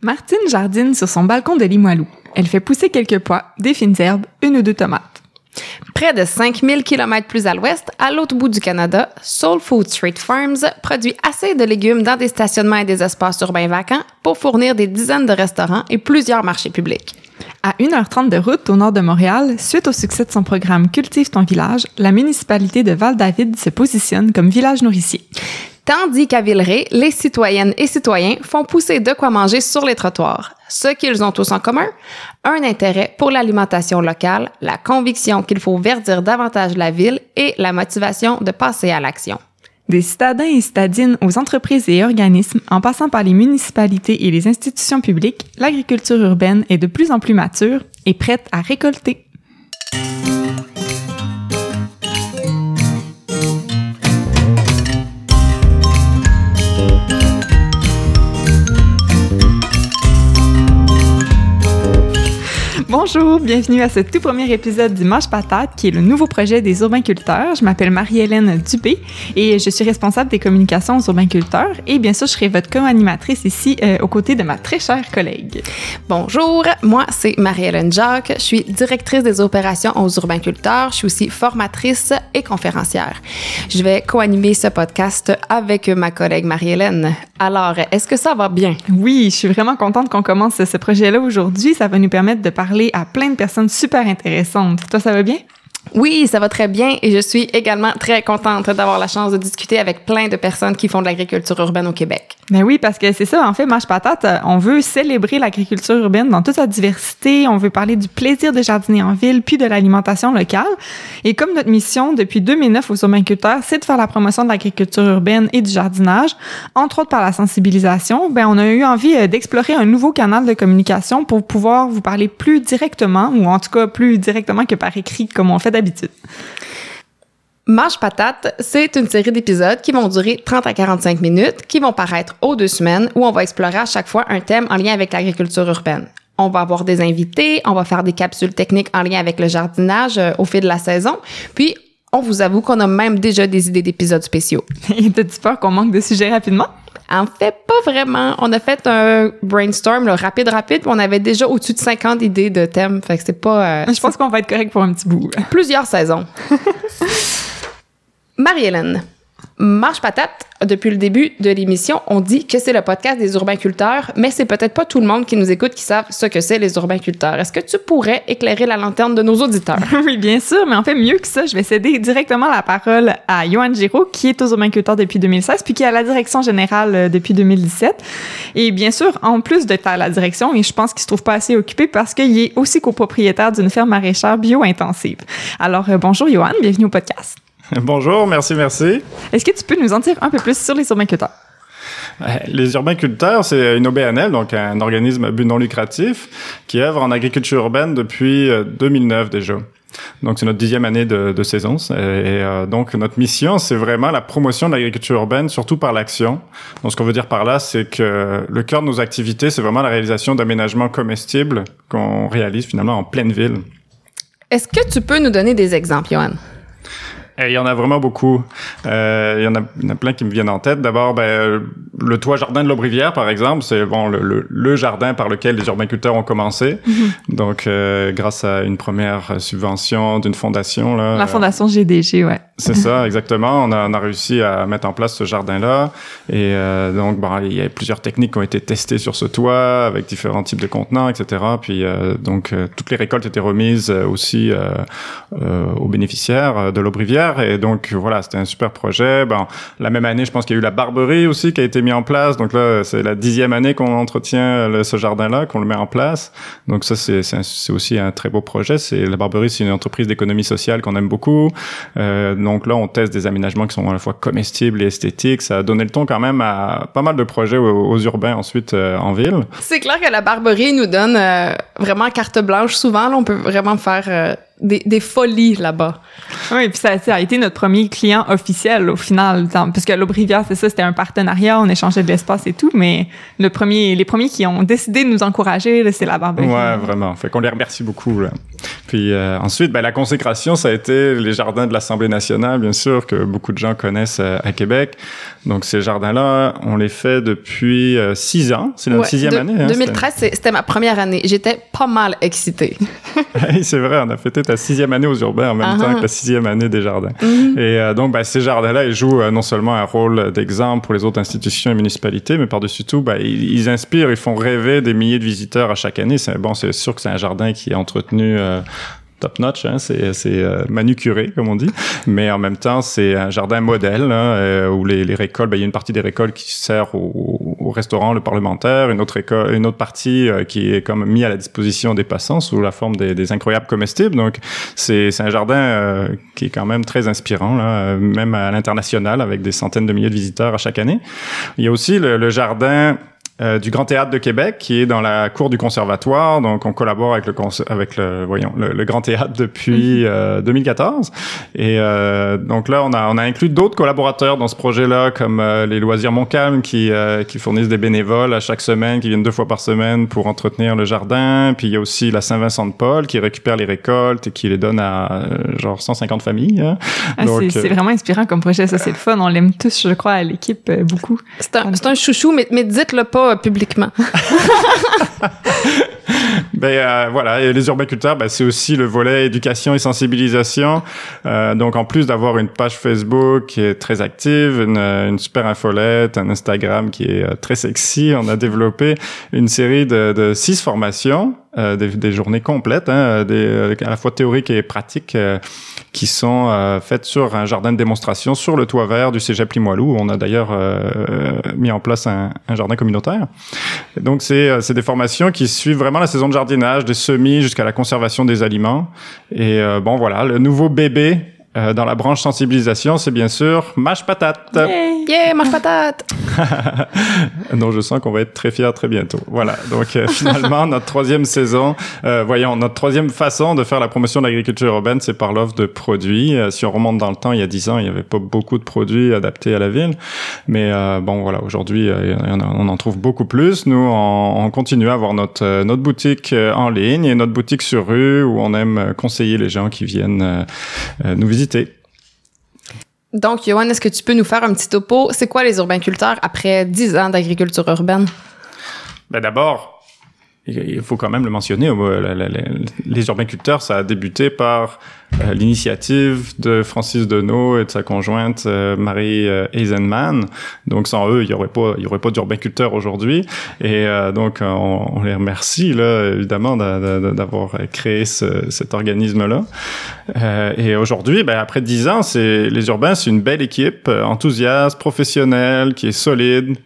Martine jardine sur son balcon de Limoilou. Elle fait pousser quelques pois, des fines herbes, une ou deux tomates. Près de 5000 km plus à l'ouest, à l'autre bout du Canada, Soul Food Street Farms produit assez de légumes dans des stationnements et des espaces urbains vacants pour fournir des dizaines de restaurants et plusieurs marchés publics. À 1h30 de route au nord de Montréal, suite au succès de son programme Cultive ton village, la municipalité de Val-David se positionne comme village nourricier. Tandis qu'à Villeray, les citoyennes et citoyens font pousser de quoi manger sur les trottoirs. Ce qu'ils ont tous en commun, un intérêt pour l'alimentation locale, la conviction qu'il faut verdir davantage la ville et la motivation de passer à l'action. Des citadins et citadines aux entreprises et organismes, en passant par les municipalités et les institutions publiques, l'agriculture urbaine est de plus en plus mature et prête à récolter. Bonjour, bienvenue à ce tout premier épisode du Mange Patate, qui est le nouveau projet des urbainculteurs. Je m'appelle Marie-Hélène Dupé et je suis responsable des communications aux urbainculteurs. Et bien sûr, je serai votre co-animatrice ici euh, aux côtés de ma très chère collègue. Bonjour, moi c'est Marie-Hélène Jacques. Je suis directrice des opérations aux urbainculteurs. Je suis aussi formatrice et conférencière. Je vais co-animer ce podcast avec ma collègue Marie-Hélène. Alors, est-ce que ça va bien? Oui, je suis vraiment contente qu'on commence ce projet-là aujourd'hui. Ça va nous permettre de parler à plein de personnes super intéressantes. Toi, ça va bien? Oui, ça va très bien et je suis également très contente d'avoir la chance de discuter avec plein de personnes qui font de l'agriculture urbaine au Québec. Ben oui, parce que c'est ça, en fait, Mâche Patate, euh, on veut célébrer l'agriculture urbaine dans toute sa diversité, on veut parler du plaisir de jardiner en ville, puis de l'alimentation locale. Et comme notre mission depuis 2009 aux urbainculteurs, c'est de faire la promotion de l'agriculture urbaine et du jardinage, entre autres par la sensibilisation, ben on a eu envie euh, d'explorer un nouveau canal de communication pour pouvoir vous parler plus directement, ou en tout cas plus directement que par écrit, comme on fait d'habitude. Marche Patate, c'est une série d'épisodes qui vont durer 30 à 45 minutes, qui vont paraître aux deux semaines, où on va explorer à chaque fois un thème en lien avec l'agriculture urbaine. On va avoir des invités, on va faire des capsules techniques en lien avec le jardinage euh, au fil de la saison, puis on vous avoue qu'on a même déjà des idées d'épisodes spéciaux. T'as-tu peur qu'on manque de sujets rapidement? En fait, pas vraiment. On a fait un brainstorm là, rapide, rapide, puis on avait déjà au-dessus de 50 idées de thèmes. Fait que c'est pas... Euh, Je pense qu'on va être correct pour un petit bout. Plusieurs saisons. Marie-Hélène, Marche Patate, depuis le début de l'émission, on dit que c'est le podcast des urbainculteurs, mais c'est peut-être pas tout le monde qui nous écoute qui savent ce que c'est les urbainculteurs. Est-ce que tu pourrais éclairer la lanterne de nos auditeurs? oui, bien sûr, mais en fait, mieux que ça, je vais céder directement la parole à Johan Giraud, qui est aux urbainculteurs depuis 2016, puis qui est à la direction générale euh, depuis 2017. Et bien sûr, en plus d'être à la direction, et je pense qu'il se trouve pas assez occupé parce qu'il est aussi copropriétaire d'une ferme maraîchère bio-intensive. Alors, euh, bonjour Johan, bienvenue au podcast. Bonjour, merci, merci. Est-ce que tu peux nous en dire un peu plus sur les urbainculteurs? Les urbainculteurs, c'est une OBNL, donc un organisme à but non lucratif, qui œuvre en agriculture urbaine depuis 2009 euh, déjà. Donc c'est notre dixième année de, de saison et euh, donc notre mission c'est vraiment la promotion de l'agriculture urbaine, surtout par l'action. Donc ce qu'on veut dire par là, c'est que le cœur de nos activités, c'est vraiment la réalisation d'aménagements comestibles qu'on réalise finalement en pleine ville. Est-ce que tu peux nous donner des exemples, Johan? Il y en a vraiment beaucoup. Euh, il, y en a, il, y en a, plein qui me viennent en tête. D'abord, ben, le toit jardin de l'Aubrivière, par exemple, c'est bon le, le, le, jardin par lequel les urbainculteurs ont commencé. Mm-hmm. Donc, euh, grâce à une première subvention d'une fondation. Là, La fondation GDG, ouais. C'est ça, exactement. On a, on a, réussi à mettre en place ce jardin-là. Et euh, donc, bon, il y a plusieurs techniques qui ont été testées sur ce toit avec différents types de contenants, etc. Puis, euh, donc, euh, toutes les récoltes étaient remises aussi aux bénéficiaires de l'Aubrivière. Et donc, voilà, c'était un super projet. La même année, je pense qu'il y a eu la Barberie aussi qui a été mise en place. Donc là, c'est la dixième année qu'on entretient ce jardin-là, qu'on le met en place. Donc ça, c'est aussi un très beau projet. C'est la Barberie, c'est une entreprise d'économie sociale qu'on aime beaucoup. Euh, donc là, on teste des aménagements qui sont à la fois comestibles et esthétiques. Ça a donné le ton quand même à pas mal de projets aux, urbains ensuite euh, en ville. C'est clair que la Barberie nous donne euh, vraiment carte blanche souvent. On peut vraiment faire euh, des, des folies là-bas. Oui, puis ça, ça, a été notre premier client officiel au final, parce que l'Aubrivière, c'est ça, c'était un partenariat, on échangeait de l'espace et tout, mais le premier, les premiers qui ont décidé de nous encourager, c'est la Barberie. Ouais, vraiment. Fait qu'on les remercie beaucoup. Là. Puis euh, ensuite, ben, la consécration, ça a été les jardins de l'Assemblée nationale, bien sûr, que beaucoup de gens connaissent euh, à Québec. Donc ces jardins-là, on les fait depuis euh, six ans. C'est notre Ouais, sixième de- année. hein, 2013, c'est- c'était ma première année. J'étais pas mal excitée. Oui, c'est vrai, on a fêté ta sixième année aux urbains en même Ah temps ah. que la sixième année des jardins. Mhm. Et euh, donc, bah, ces jardins-là, ils jouent euh, non seulement un rôle d'exemple pour les autres institutions et municipalités, mais par-dessus tout, bah, ils, ils inspirent, ils font rêver des milliers de visiteurs à chaque année. C'est bon, c'est sûr que c'est un jardin qui est entretenu. euh, Top notch, hein, c'est c'est euh, manucuré comme on dit, mais en même temps c'est un jardin modèle hein, où les, les récoltes, bah, il y a une partie des récoltes qui sert au, au restaurant, le parlementaire, une autre école, une autre partie euh, qui est comme mis à la disposition des passants sous la forme des, des incroyables comestibles. Donc c'est un jardin euh, qui est quand même très inspirant, là, même à l'international avec des centaines de milliers de visiteurs à chaque année. Il y a aussi le, le jardin euh, du Grand Théâtre de Québec, qui est dans la cour du Conservatoire. Donc, on collabore avec le, avec le, voyons, le, le Grand Théâtre depuis euh, 2014. Et euh, donc là, on a, on a inclus d'autres collaborateurs dans ce projet-là, comme euh, les Loisirs Montcalm, qui, euh, qui fournissent des bénévoles à chaque semaine, qui viennent deux fois par semaine pour entretenir le jardin. Puis il y a aussi la Saint-Vincent de Paul, qui récupère les récoltes et qui les donne à euh, genre 150 familles. hein. Ah, Donc, c'est euh, c'est vraiment inspirant comme projet, ça c'est le fun, on l'aime tous, je crois, à l'équipe euh, beaucoup. C'est un, c'est un chouchou, mais, mais dites-le pas euh, publiquement. Ben voilà, et les urbaculteurs, ben, c'est aussi le volet éducation et sensibilisation. Euh, donc en plus d'avoir une page Facebook qui est très active, une, super infolette, un Instagram qui est très sexy, on a développé une série de, six formations, des, journées complètes, hein, à la fois théoriques et pratiques, qui sont euh, faites sur un jardin de démonstration sur le toit vert du Cégep Limoilou. où On a d'ailleurs euh, mis en place un, un jardin communautaire. Et donc, c'est euh, c'est des formations qui suivent vraiment la saison de jardinage, des semis jusqu'à la conservation des aliments. Et euh, bon, voilà, le nouveau bébé euh, dans la branche sensibilisation, c'est bien sûr Mâche Patate. Yay! Yeah, mange patate! dont je sens qu'on va être très fiers très bientôt. Voilà, donc euh, finalement, notre troisième saison, euh, voyons, notre troisième façon de faire la promotion de l'agriculture urbaine, c'est par l'offre de produits. Euh, si on remonte dans le temps, il y a dix ans, il n'y avait pas beaucoup de produits adaptés à la ville. Mais bon, voilà, aujourd'hui, on en trouve beaucoup plus. Nous, on, on continue à avoir notre, notre boutique en ligne et notre boutique sur rue où on aime conseiller les gens qui viennent nous visiter. Donc, Johan, est-ce que tu peux nous faire un petit topo? C'est quoi les urbainculteurs après 10 ans d'agriculture urbaine? Ben d'abord, il faut quand même le mentionner, euh, les urbainculteurs, ça a débuté par euh, l'initiative de Francis Deneau et de sa conjointe euh, Marie euh, Eisenman. Donc sans eux, il y aurait pas, il y aurait pas d'urbainculteurs aujourd'hui. Et donc on, on les remercie là, évidemment d'a- d'a- d'avoir créé ce- cet organisme-là. Et aujourd'hui, ben, après dix ans, c'est les urbains, c'est une belle équipe, enthousiaste, professionnelle, qui est solide,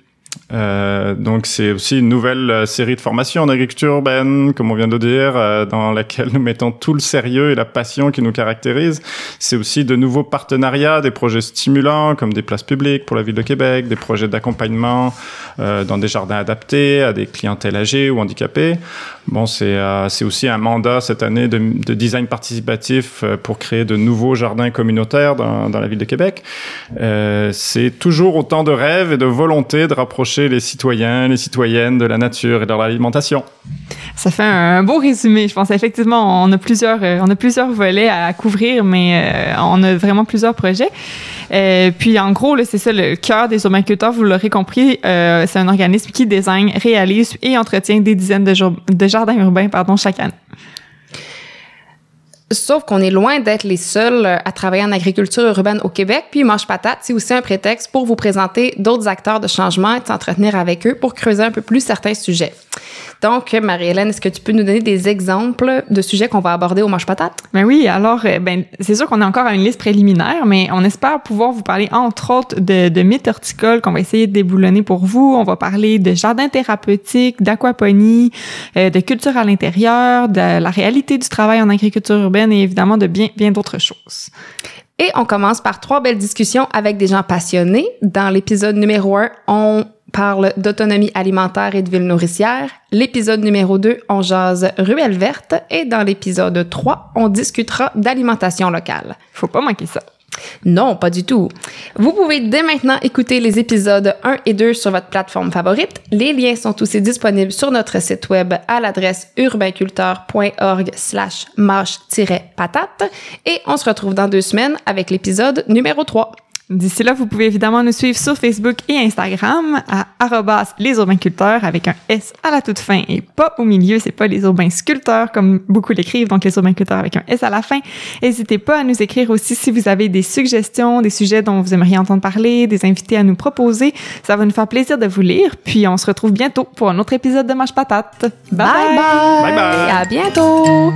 euh, donc c'est aussi une nouvelle euh, série de formations en agriculture urbaine, comme on vient de dire, euh, dans laquelle nous mettons tout le sérieux et la passion qui nous caractérise. C'est aussi de nouveaux partenariats, des projets stimulants comme des places publiques pour la ville de Québec, des projets d'accompagnement dans des jardins adaptés à des clientèles âgées ou handicapées. Bon, c'est c'est aussi un mandat cette année de, de design participatif pour créer de nouveaux jardins communautaires dans, dans la ville de Québec. C'est toujours autant de rêves et de volonté de rapprocher les citoyens, les citoyennes de la nature et de leur alimentation. Ça fait un beau résumé. Je pense effectivement, on a plusieurs, euh, on a plusieurs volets à couvrir, mais euh, on a vraiment plusieurs projets. Euh, puis en gros, c'est ça le cœur des urbainculteurs. Vous l'aurez compris, c'est un organisme qui désigne, réalise et entretient des dizaines de, de jardins urbains, pardon, chaque année. Sauf qu'on est loin d'être les seuls euh, à travailler en agriculture urbaine au Québec. Puis Mange Patate, c'est aussi un prétexte pour vous présenter d'autres acteurs de changement et s'entretenir avec eux pour creuser un peu plus certains sujets. Donc, Marie-Hélène, est-ce que tu peux nous donner des exemples de sujets qu'on va aborder au Mange Patate? Ben oui, alors, euh, ben, c'est sûr qu'on est encore à une liste préliminaire, mais on espère pouvoir vous parler, entre autres, de, de mythes horticoles qu'on va essayer de déboulonner pour vous. On va parler de jardins thérapeutiques, d'aquaponie, euh, de culture à l'intérieur, de la réalité du travail en agriculture urbaine et évidemment de bien, bien d'autres choses. Et on commence par trois belles discussions avec des gens passionnés. Dans l'épisode numéro un, on parle d'autonomie alimentaire et de ville nourricière. L'épisode numéro 2, on jase ruelle verte. Et dans l'épisode 3, on discutera d'alimentation locale. Faut pas manquer ça. Non, pas du tout. Vous pouvez dès maintenant écouter les épisodes 1 et 2 sur votre plateforme favorite. Les liens sont aussi disponibles sur notre site web à l'adresse urbainculteur.org slash patate Et on se retrouve dans deux semaines avec l'épisode numéro 3. D'ici là, vous pouvez évidemment nous suivre sur Facebook et Instagram à arrobas les urbainculteurs avec un S à la toute fin et pas au milieu. C'est pas les urbains sculpteurs comme beaucoup l'écrivent, donc les urbainculteurs avec un S à la fin. N'hésitez pas à nous écrire aussi si vous avez des suggestions, des sujets dont vous aimeriez entendre parler, des invités à nous proposer. Ça va nous faire plaisir de vous lire. Puis on se retrouve bientôt pour un autre épisode de Mâche Patate. Bye bye! Bye bye! À bientôt!